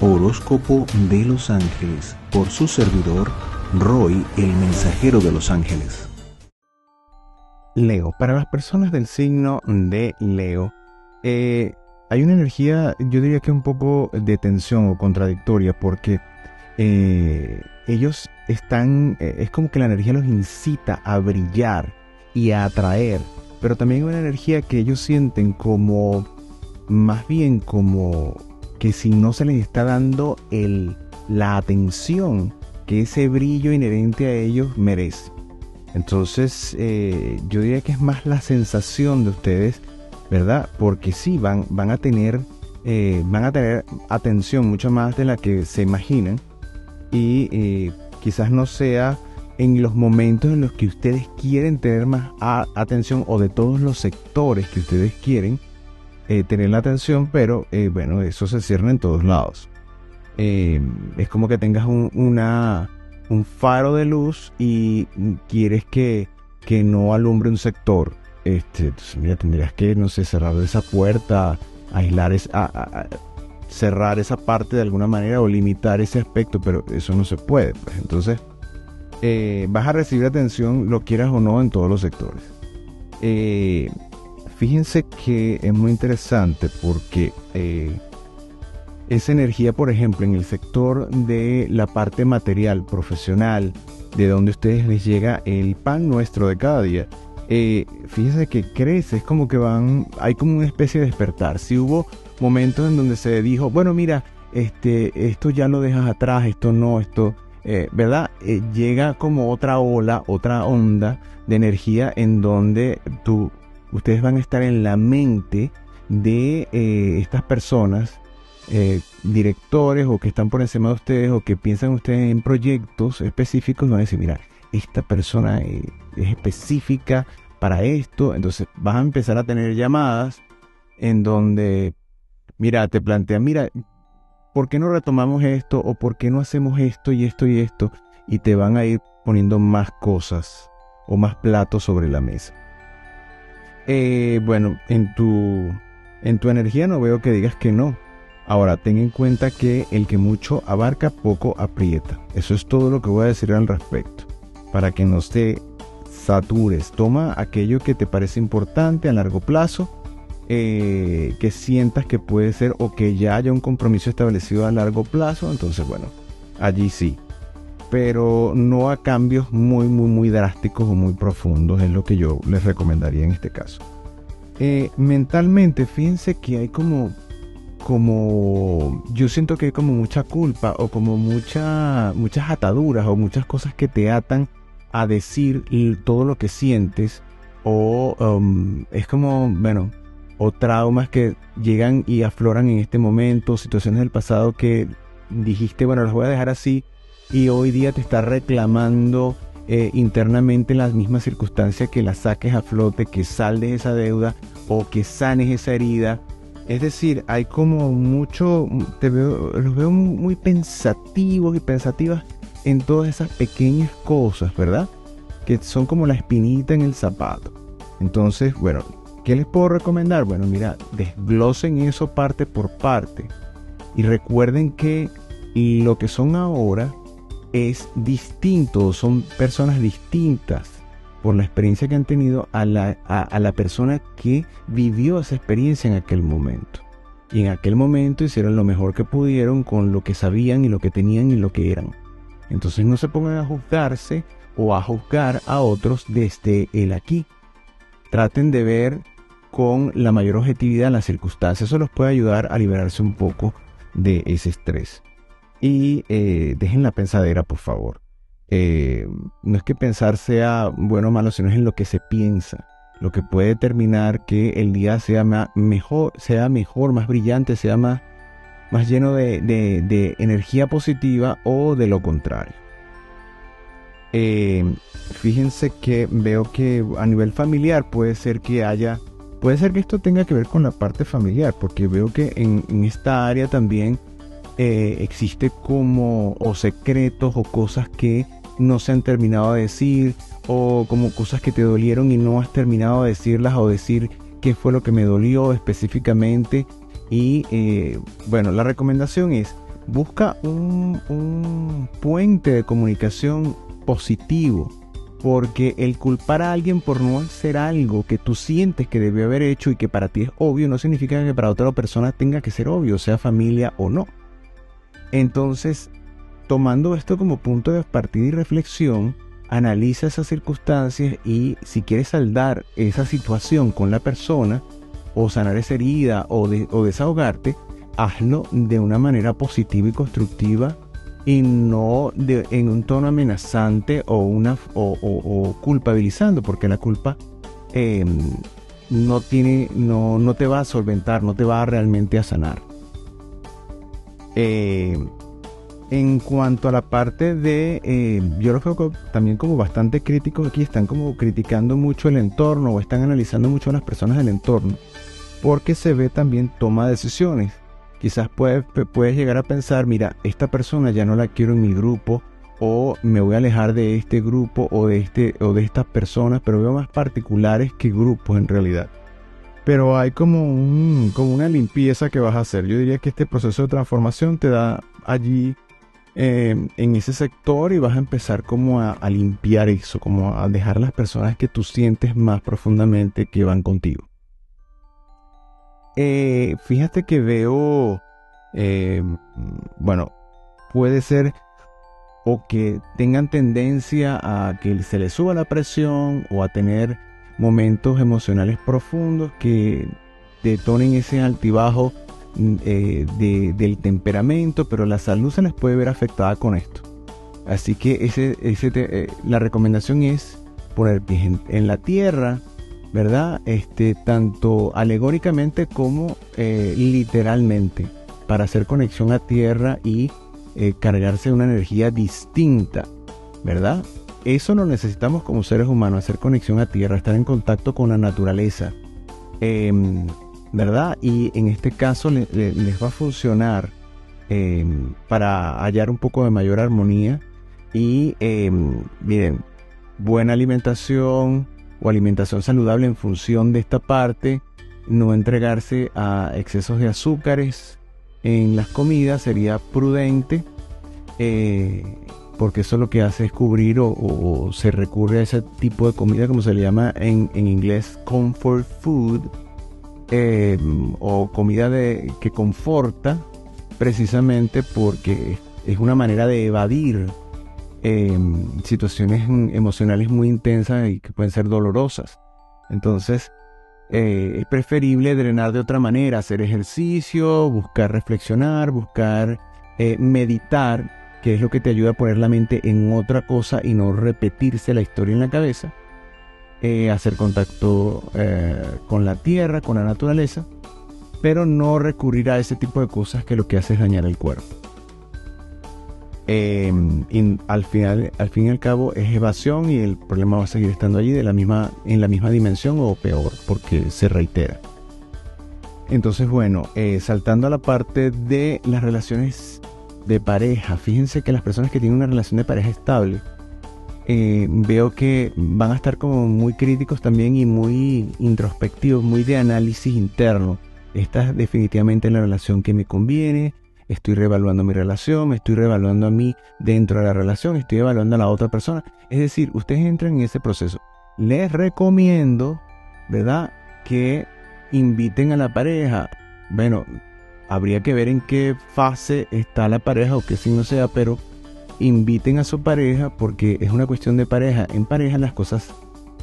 Horóscopo de los Ángeles por su servidor Roy, el mensajero de los ángeles. Leo, para las personas del signo de Leo, eh, hay una energía, yo diría que un poco de tensión o contradictoria, porque eh, ellos están, eh, es como que la energía los incita a brillar y a atraer, pero también hay una energía que ellos sienten como, más bien como que si no se les está dando el, la atención que ese brillo inherente a ellos merece. Entonces, eh, yo diría que es más la sensación de ustedes, ¿verdad? Porque sí, van, van a tener, eh, van a tener atención mucho más de la que se imaginan y eh, quizás no sea en los momentos en los que ustedes quieren tener más atención o de todos los sectores que ustedes quieren tener la atención, pero bueno, eso se cierra en todos lados. Eh, es como que tengas un, un faro de luz y quieres que, que no alumbre un sector. Este, entonces, mira, tendrías que, no sé, cerrar esa puerta, aislar, esa, cerrar esa parte de alguna manera o limitar ese aspecto, pero eso no se puede. Pues. Entonces, eh, vas a recibir atención, lo quieras o no, en todos los sectores. Eh, fíjense que es muy interesante porque esa energía, por ejemplo, en el sector de la parte material, profesional, de donde a ustedes les llega el pan nuestro de cada día, eh, fíjense que crece, es como que van, hay como una especie de despertar. Si hubo momentos en donde se dijo, bueno, mira, este, esto ya lo dejas atrás, esto no, esto, eh, ¿verdad? Eh, llega como otra ola, otra onda de energía en donde tú, ustedes van a estar en la mente de estas personas eh, directores o que están por encima de ustedes o que piensan ustedes en proyectos específicos, van a decir, mira, esta persona eh, es específica para esto, entonces vas a empezar a tener llamadas en donde, mira, te plantean, mira, ¿por qué no retomamos esto o por qué no hacemos esto y esto y esto? Y te van a ir poniendo más cosas o más platos sobre la mesa. Eh, bueno, en tu, en tu energía no veo que digas que no. Ahora, ten en cuenta que el que mucho abarca, poco aprieta. Eso es todo lo que voy a decir al respecto. Para que no te satures, toma aquello que te parece importante a largo plazo, eh, que sientas que puede ser o que ya haya un compromiso establecido a largo plazo. Entonces, bueno, allí sí. Pero no a cambios muy, muy, muy drásticos o muy profundos, es lo que yo les recomendaría en este caso. Eh, mentalmente, fíjense que hay como como yo siento que hay como mucha culpa o como mucha, muchas ataduras o muchas cosas que te atan a decir todo lo que sientes o um, es como, bueno, o traumas que llegan y afloran en este momento, situaciones del pasado que dijiste, bueno, las voy a dejar así y hoy día te está reclamando eh, internamente las mismas circunstancias que las saques a flote, que saldes esa deuda o que sanes esa herida es decir, hay como mucho, te veo, los veo muy pensativos y pensativas en todas esas pequeñas cosas, ¿verdad? Que son como la espinita en el zapato. Entonces, bueno, ¿qué les puedo recomendar? Bueno, mira, desglosen eso parte por parte. Y recuerden que lo que son ahora es distinto, son personas distintas por la experiencia que han tenido a la, a, la persona que vivió esa experiencia en aquel momento. Y en aquel momento hicieron lo mejor que pudieron con lo que sabían y lo que tenían y lo que eran. Entonces no se pongan a juzgarse o a juzgar a otros desde el aquí. Traten de ver con la mayor objetividad las circunstancias. Eso los puede ayudar a liberarse un poco de ese estrés. Y eh, dejen la pensadera, por favor. Eh, no es que pensar sea bueno o malo, sino es en lo que se piensa, lo que puede determinar que el día sea mejor, sea mejor, más brillante, sea más, más lleno de, energía positiva o de lo contrario. Eh, fíjense que veo que a nivel familiar puede ser que haya, puede ser que esto tenga que ver con la parte familiar, porque veo que en, esta área también eh, existe como o secretos o cosas que no se han terminado de decir o como cosas que te dolieron y no has terminado de decirlas o decir qué fue lo que me dolió específicamente. Y eh, bueno, la recomendación es busca un, un puente de comunicación positivo, porque el culpar a alguien por no hacer algo que tú sientes que debió haber hecho y que para ti es obvio, no significa que para otra persona tenga que ser obvio, sea familia o no. Entonces, tomando esto como punto de partida y reflexión, analiza esas circunstancias y si quieres saldar esa situación con la persona, o sanar esa herida, o, o desahogarte, hazlo de una manera positiva y constructiva y no en un tono amenazante o, una, o, culpabilizando, porque la culpa em, no, tiene, no, te va a solventar, no te va realmente a sanar. Em, en cuanto a la parte de, em, yo lo veo también como bastante críticos aquí, están como criticando mucho el entorno o están analizando mucho a las personas del entorno, porque se ve también toma de decisiones quizás puedes, puedes llegar a pensar, mira, esta persona ya no la quiero en mi grupo o me voy a alejar de este grupo o de, este, o de estas personas, pero veo más particulares que grupos en realidad. Pero hay como, un, como una limpieza que vas a hacer. Yo diría que este proceso de transformación te da allí em, en ese sector y vas a empezar como a, limpiar eso, como a dejar las personas que tú sientes más profundamente que van contigo. Eh, fíjate que veo, eh, bueno, puede ser o que tengan tendencia a que se les suba la presión o a tener momentos emocionales profundos que detonen ese altibajo mm, eh, del temperamento, pero la salud se les puede ver afectada con esto. Así que ese, la recomendación es poner pies en la tierra, ¿verdad? Este, tanto alegóricamente como eh, literalmente, para hacer conexión a tierra y eh, cargarse de una energía distinta, ¿verdad? Eso lo necesitamos como seres humanos, hacer conexión a tierra, estar en contacto con la naturaleza, em, ¿verdad? Y en este caso les va a funcionar em, para hallar un poco de mayor armonía y, em, miren, buena alimentación, o alimentación saludable en función de esta parte, no entregarse a excesos de azúcares en las comidas sería prudente eh, porque eso lo que hace es cubrir o, se recurre a ese tipo de comida como se le llama en, inglés comfort food eh, o comida de, que conforta precisamente porque es una manera de evadir Em, situaciones emocionales muy intensas y que pueden ser dolorosas. Entonces, eh, es preferible drenar de otra manera, hacer ejercicio, buscar reflexionar, buscar eh, meditar, es lo que te ayuda a poner la mente en otra cosa y no repetirse la historia en la cabeza. Eh, hacer contacto con la tierra, con la naturaleza, pero no recurrir a ese tipo de cosas que lo que hace es dañar el cuerpo. Em, al final, al fin y al cabo es evasión y el problema va a seguir estando allí en la misma dimensión o peor, porque se reitera. Entonces, bueno, eh, saltando a la parte de las relaciones de pareja, fíjense que las personas que tienen una relación de pareja estable, eh, veo que van a estar como muy críticos también y muy introspectivos, muy de análisis interno. Esta es definitivamente la relación que me conviene, estoy reevaluando mi relación, me estoy reevaluando a mí dentro de la relación, estoy evaluando a la otra persona. Es decir, ustedes entran en ese proceso. Les recomiendo, ¿verdad?, que inviten a la pareja. Bueno, habría que ver en qué fase está la pareja o qué signo sea, pero inviten a su pareja porque es una cuestión de pareja. En pareja las cosas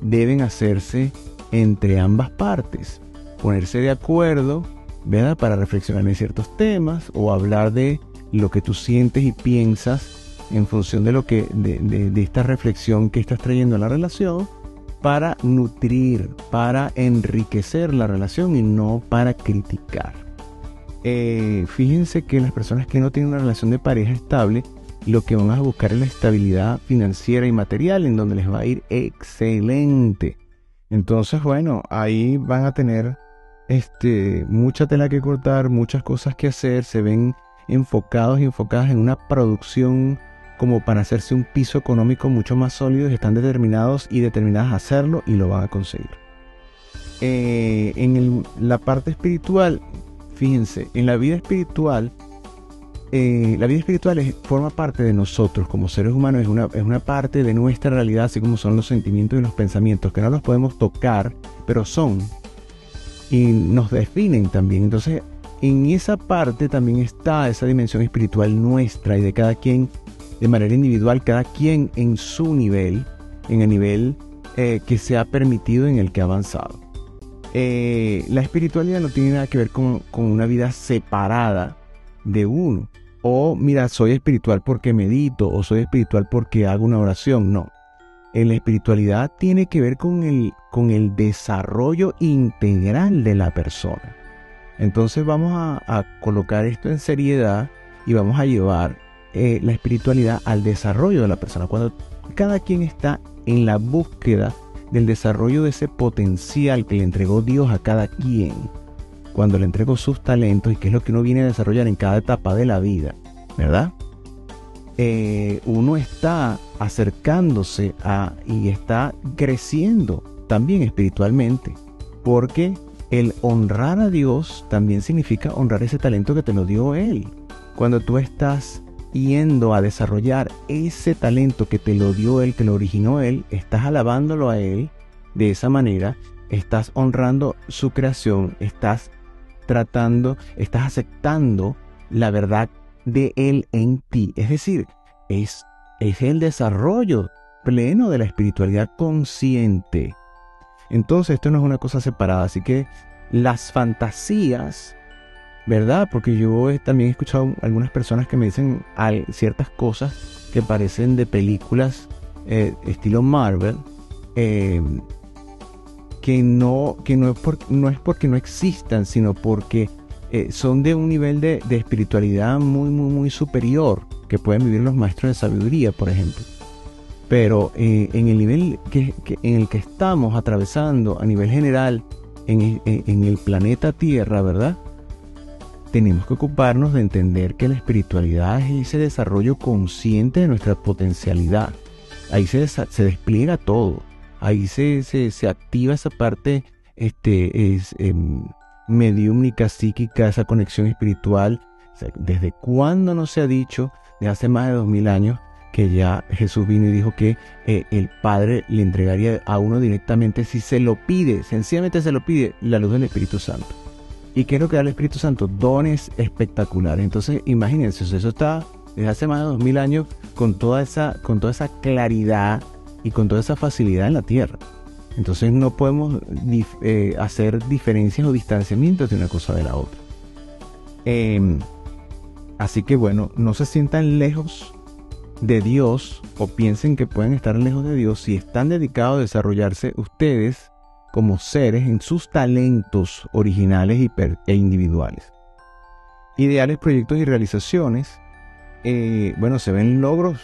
deben hacerse entre ambas partes. Ponerse de acuerdo ¿verdad? Para reflexionar en ciertos temas o hablar de lo que tú sientes y piensas en función de lo que de, esta reflexión que estás trayendo a la relación para nutrir, para enriquecer la relación y no para criticar. Eh, fíjense que las personas que no tienen una relación de pareja estable, lo que van a buscar es la estabilidad financiera y material, en donde les va a ir excelente. Entonces, bueno, ahí van a tener este, mucha tela que cortar, muchas cosas que hacer, se ven enfocados y enfocadas en una producción como para hacerse un piso económico mucho más sólido, están determinados y determinadas a hacerlo y lo van a conseguir. Eh, en la parte espiritual, fíjense, en la vida espiritual eh, la vida espiritual forma parte de nosotros como seres humanos, es una, es una parte de nuestra realidad, así como son los sentimientos y los pensamientos, que no los podemos tocar, pero son y nos definen también. Entonces, en esa parte también está esa dimensión espiritual nuestra y de cada quien de manera individual, cada quien en su nivel, en el nivel eh, que se ha permitido en el que ha avanzado. Eh, la espiritualidad no tiene nada que ver con, con una vida separada de uno. O mira, soy espiritual porque medito o soy espiritual porque hago una oración. No. La espiritualidad tiene que ver con el, con el desarrollo integral de la persona. Entonces vamos a, colocar esto en seriedad y vamos a llevar eh, la espiritualidad al desarrollo de la persona. Cuando cada quien está en la búsqueda del desarrollo de ese potencial que le entregó Dios a cada quien, cuando le entregó sus talentos y qué es lo que uno viene a desarrollar en cada etapa de la vida, ¿verdad? Eh, uno está acercándose a y está creciendo también espiritualmente, porque el honrar a Dios también significa honrar ese talento que te lo dio Él. Cuando tú estás yendo a desarrollar ese talento que te lo dio Él, que lo originó Él, estás alabándolo a Él de esa manera, estás honrando su creación, estás tratando, estás aceptando la verdad de Él en ti. Es decir, es, es el desarrollo pleno de la espiritualidad consciente. Entonces esto no es una cosa separada, así que las fantasías, ¿verdad? Porque yo también he escuchado algunas personas que me dicen ciertas cosas que parecen de películas eh, estilo Marvel, eh, que, no, que no, es no es porque no existan, sino porque eh, son de un nivel de, espiritualidad muy, muy, muy superior que pueden vivir los maestros de sabiduría, por ejemplo. Pero en el nivel que, en el que estamos atravesando a nivel general en, en el planeta Tierra, ¿verdad? Tenemos que ocuparnos de entender que la espiritualidad es ese desarrollo consciente de nuestra potencialidad. Ahí se, despliega todo. Ahí se, se, activa esa parte este, es, mediúmnica, psíquica, esa conexión espiritual. ¿Desde cuándo no se ha dicho, de hace más de dos mil años, que ya Jesús vino y dijo que eh, el Padre le entregaría a uno directamente si se lo pide, sencillamente se lo pide, la luz del Espíritu Santo. ¿Y qué es lo que da el Espíritu Santo? Dones espectaculares. Entonces, imagínense, eso está desde hace más de dos mil años con toda esa, con toda esa claridad y con toda esa facilidad en la tierra. Entonces no podemos eh, hacer diferencias o distanciamientos de una cosa de la otra. Em, así que bueno, no se sientan lejos de Dios o piensen que pueden estar lejos de Dios si están dedicados a desarrollarse ustedes como seres en sus talentos originales e individuales. Ideales, proyectos y realizaciones. Eh, bueno, se ven logros,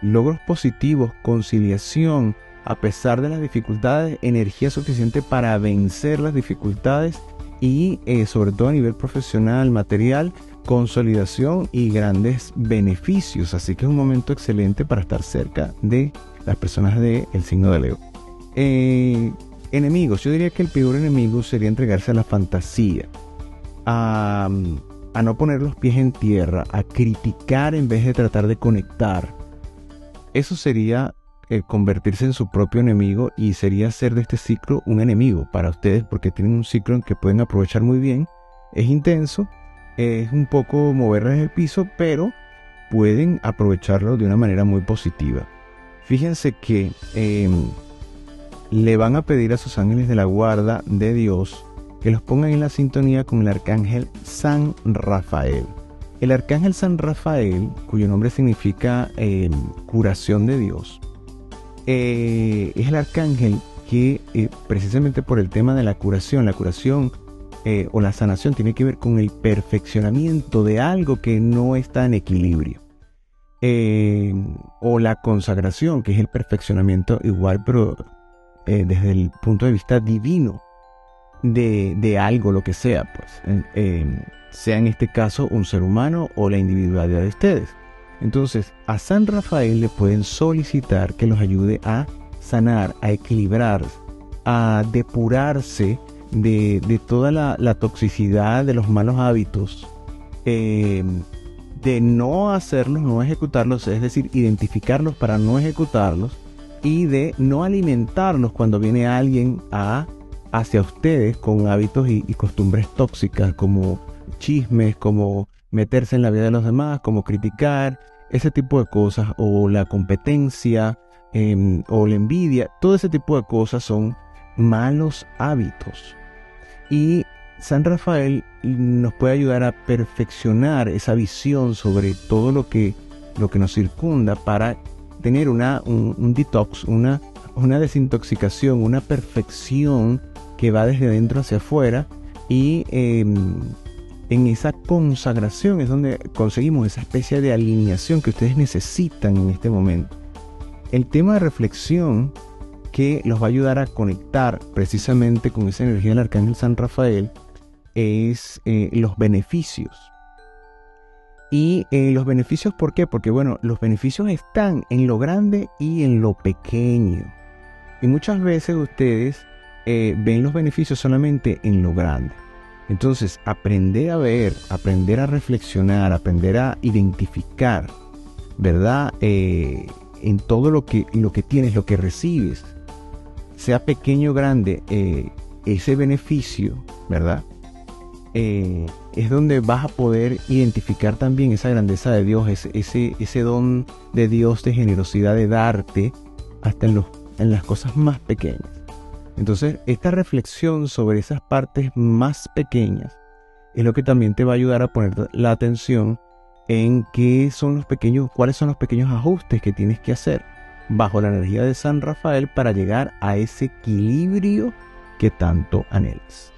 logros positivos, conciliación, a pesar de las dificultades, energía suficiente para vencer las dificultades y eh, sobre todo a nivel profesional, material, consolidación y grandes beneficios. Así que es un momento excelente para estar cerca de las personas del signo de Leo. Eh, enemigos, yo diría que el peor enemigo sería entregarse a la fantasía, a, a no poner los pies en tierra, a criticar en vez de tratar de conectar. Eso sería eh, convertirse en su propio enemigo y sería hacer de este ciclo un enemigo para ustedes porque tienen un ciclo en que pueden aprovechar muy bien. Es intenso, es un poco moverles el piso, pero pueden aprovecharlo de una manera muy positiva. Fíjense que em, le van a pedir a sus ángeles de la guarda de Dios que los pongan en la sintonía con el arcángel San Rafael. El arcángel San Rafael, cuyo nombre significa em, curación de Dios, eh, es el arcángel que eh, precisamente por el tema de la curación, la curación eh, o la sanación tiene que ver con el perfeccionamiento de algo que no está en equilibrio. o la consagración, que es el perfeccionamiento igual, pero desde el punto de vista divino de, de algo, lo que sea, pues, sea en este caso un ser humano o la individualidad de ustedes. Entonces, a San Rafael le pueden solicitar que los ayude a sanar, a equilibrar, a depurarse de, toda la, toxicidad de los malos hábitos, em, de no hacerlos, no ejecutarlos, es decir, identificarlos para no ejecutarlos y de no alimentarlos cuando viene alguien a, hacia ustedes con hábitos y, costumbres tóxicas como chismes, como meterse en la vida de los demás, como criticar, ese tipo de cosas, o la competencia, em, o la envidia, todo ese tipo de cosas son malos hábitos. Y San Rafael nos puede ayudar a perfeccionar esa visión sobre todo lo que, lo que nos circunda para tener una, un, detox, una, una desintoxicación, una perfección que va desde dentro hacia afuera y em, en esa consagración es donde conseguimos esa especie de alineación que ustedes necesitan en este momento. El tema de reflexión que los va a ayudar a conectar precisamente con esa energía del Arcángel San Rafael es eh, los beneficios. Y eh, los beneficios, ¿por qué? Porque bueno, los beneficios están en lo grande y en lo pequeño. Y muchas veces ustedes eh, ven los beneficios solamente en lo grande. Entonces, aprender a ver, aprender a reflexionar, aprender a identificar, ¿verdad? en todo lo que, lo que tienes, lo que recibes, sea pequeño o grande, ese beneficio, ¿verdad? Es donde vas a poder identificar también esa grandeza de Dios, ese, ese, don de Dios de generosidad de darte hasta en, los, en las cosas más pequeñas. Entonces, esta reflexión sobre esas partes más pequeñas es lo que también te va a ayudar a poner la atención en qué son los pequeños, cuáles son los pequeños ajustes que tienes que hacer bajo la energía de San Rafael para llegar a ese equilibrio que tanto anhelas.